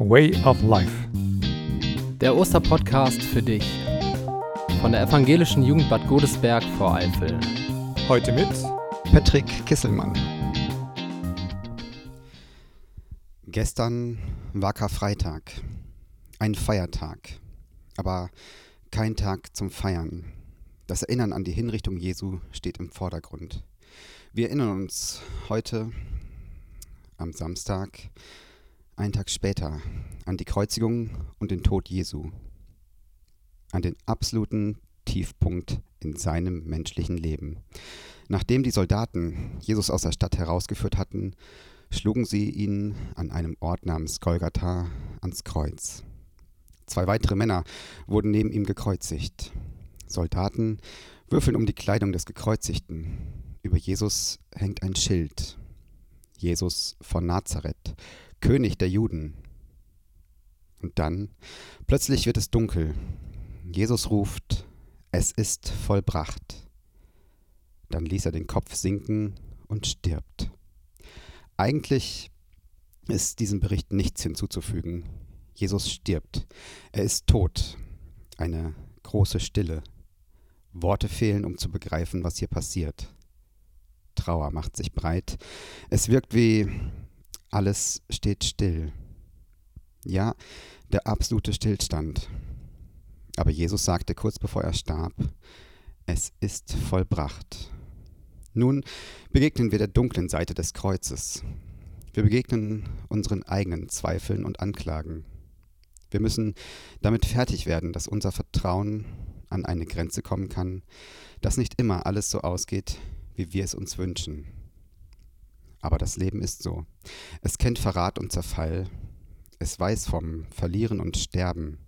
Way of Life. Der Osterpodcast für dich von der Evangelischen Jugend Bad Godesberg vor Eifel. Heute mit Patrick Kisselmann. Gestern war Karfreitag, ein Feiertag, aber kein Tag zum Feiern. Das Erinnern an die Hinrichtung Jesu steht im Vordergrund. Wir erinnern uns heute am Samstag, einen Tag später, an die Kreuzigung und den Tod Jesu, an den absoluten Tiefpunkt in seinem menschlichen Leben. Nachdem die Soldaten Jesus aus der Stadt herausgeführt hatten, schlugen sie ihn an einem Ort namens Golgatha ans Kreuz. Zwei weitere Männer wurden neben ihm gekreuzigt. Soldaten würfeln um die Kleidung des Gekreuzigten. Über Jesus hängt ein Schild. Jesus von Nazareth, König der Juden. Und dann, plötzlich wird es dunkel. Jesus ruft, es ist vollbracht. Dann ließ er den Kopf sinken und stirbt. Eigentlich ist diesem Bericht nichts hinzuzufügen. Jesus stirbt. Er ist tot. Eine große Stille. Worte fehlen, um zu begreifen, was hier passiert. Trauer macht sich breit. Es wirkt wie alles steht still. Ja, der absolute Stillstand. Aber Jesus sagte kurz bevor er starb, es ist vollbracht. Nun begegnen wir der dunklen Seite des Kreuzes. Wir begegnen unseren eigenen Zweifeln und Anklagen. Wir müssen damit fertig werden, dass unser Vertrauen an eine Grenze kommen kann, dass nicht immer alles so ausgeht, wie wir es uns wünschen. Aber das Leben ist so. Es kennt Verrat und Zerfall. Es weiß vom Verlieren und Sterben.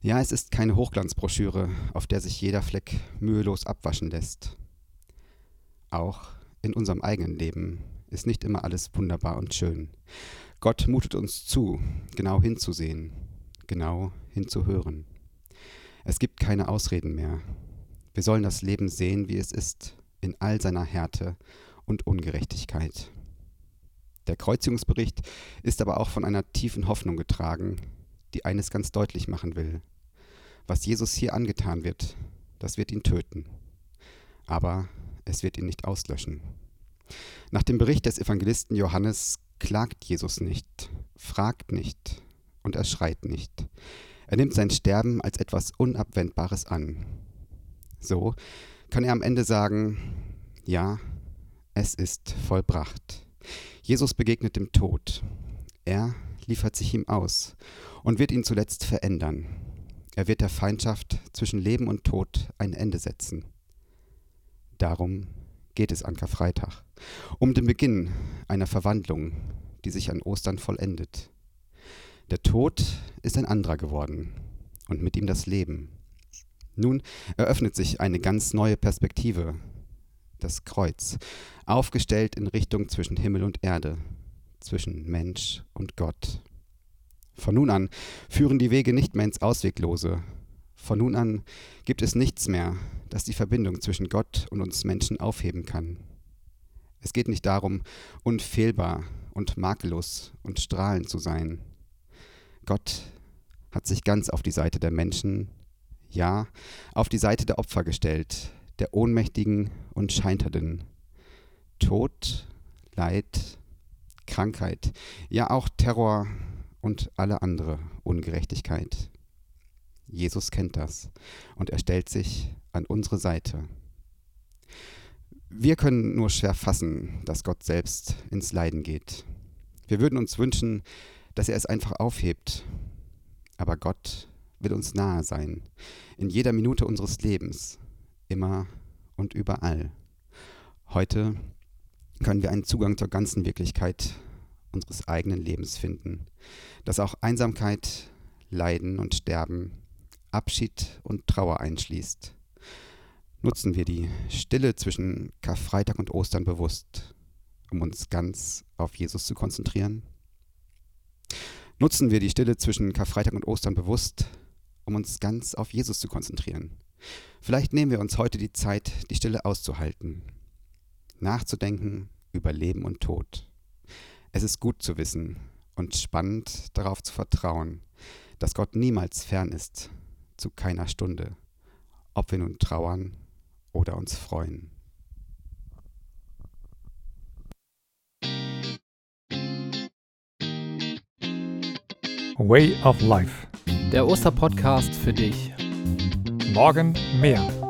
Ja, es ist keine Hochglanzbroschüre, auf der sich jeder Fleck mühelos abwaschen lässt. Auch in unserem eigenen Leben ist nicht immer alles wunderbar und schön. Gott mutet uns zu, genau hinzusehen, genau hinzuhören. Es gibt keine Ausreden mehr. Wir sollen das Leben sehen, wie es ist, in all seiner Härte und Ungerechtigkeit. Der Kreuzigungsbericht ist aber auch von einer tiefen Hoffnung getragen, die eines ganz deutlich machen will. Was Jesus hier angetan wird, das wird ihn töten. Aber es wird ihn nicht auslöschen. Nach dem Bericht des Evangelisten Johannes klagt Jesus nicht, fragt nicht und er schreit nicht. Er nimmt sein Sterben als etwas Unabwendbares an. So kann er am Ende sagen, ja, es ist vollbracht. Jesus begegnet dem Tod. Er liefert sich ihm aus und wird ihn zuletzt verändern. Er wird der Feindschaft zwischen Leben und Tod ein Ende setzen. Darum geht es an Karfreitag, um den Beginn einer Verwandlung, die sich an Ostern vollendet. Der Tod ist ein anderer geworden und mit ihm das Leben. Nun eröffnet sich eine ganz neue Perspektive das Kreuz, aufgestellt in Richtung zwischen Himmel und Erde, zwischen Mensch und Gott. Von nun an führen die Wege nicht mehr ins Ausweglose. Von nun an gibt es nichts mehr, das die Verbindung zwischen Gott und uns Menschen aufheben kann. Es geht nicht darum, unfehlbar und makellos und strahlend zu sein. Gott hat sich ganz auf die Seite der Menschen, ja, auf die Seite der Opfer gestellt, der Ohnmächtigen und Scheiternden. Tod, Leid, Krankheit, ja auch Terror und alle andere Ungerechtigkeit. Jesus kennt das und er stellt sich an unsere Seite. Wir können nur schwer fassen, dass Gott selbst ins Leiden geht. Wir würden uns wünschen, dass er es einfach aufhebt. Aber Gott will uns nahe sein, in jeder Minute unseres Lebens, immer und überall. Heute können wir einen Zugang zur ganzen Wirklichkeit unseres eigenen Lebens finden, das auch Einsamkeit, Leiden und Sterben, Abschied und Trauer einschließt. Nutzen wir die Stille zwischen Karfreitag und Ostern bewusst, um uns ganz auf Jesus zu konzentrieren? Nutzen wir die Stille zwischen Karfreitag und Ostern bewusst, um uns ganz auf Jesus zu konzentrieren? Vielleicht nehmen wir uns heute die Zeit, die Stille auszuhalten, nachzudenken über Leben und Tod. Es ist gut zu wissen, und spannend darauf zu vertrauen, dass Gott niemals fern ist, zu keiner Stunde, ob wir nun trauern oder uns freuen. Way of Life. Der Osterpodcast für dich. Morgen mehr.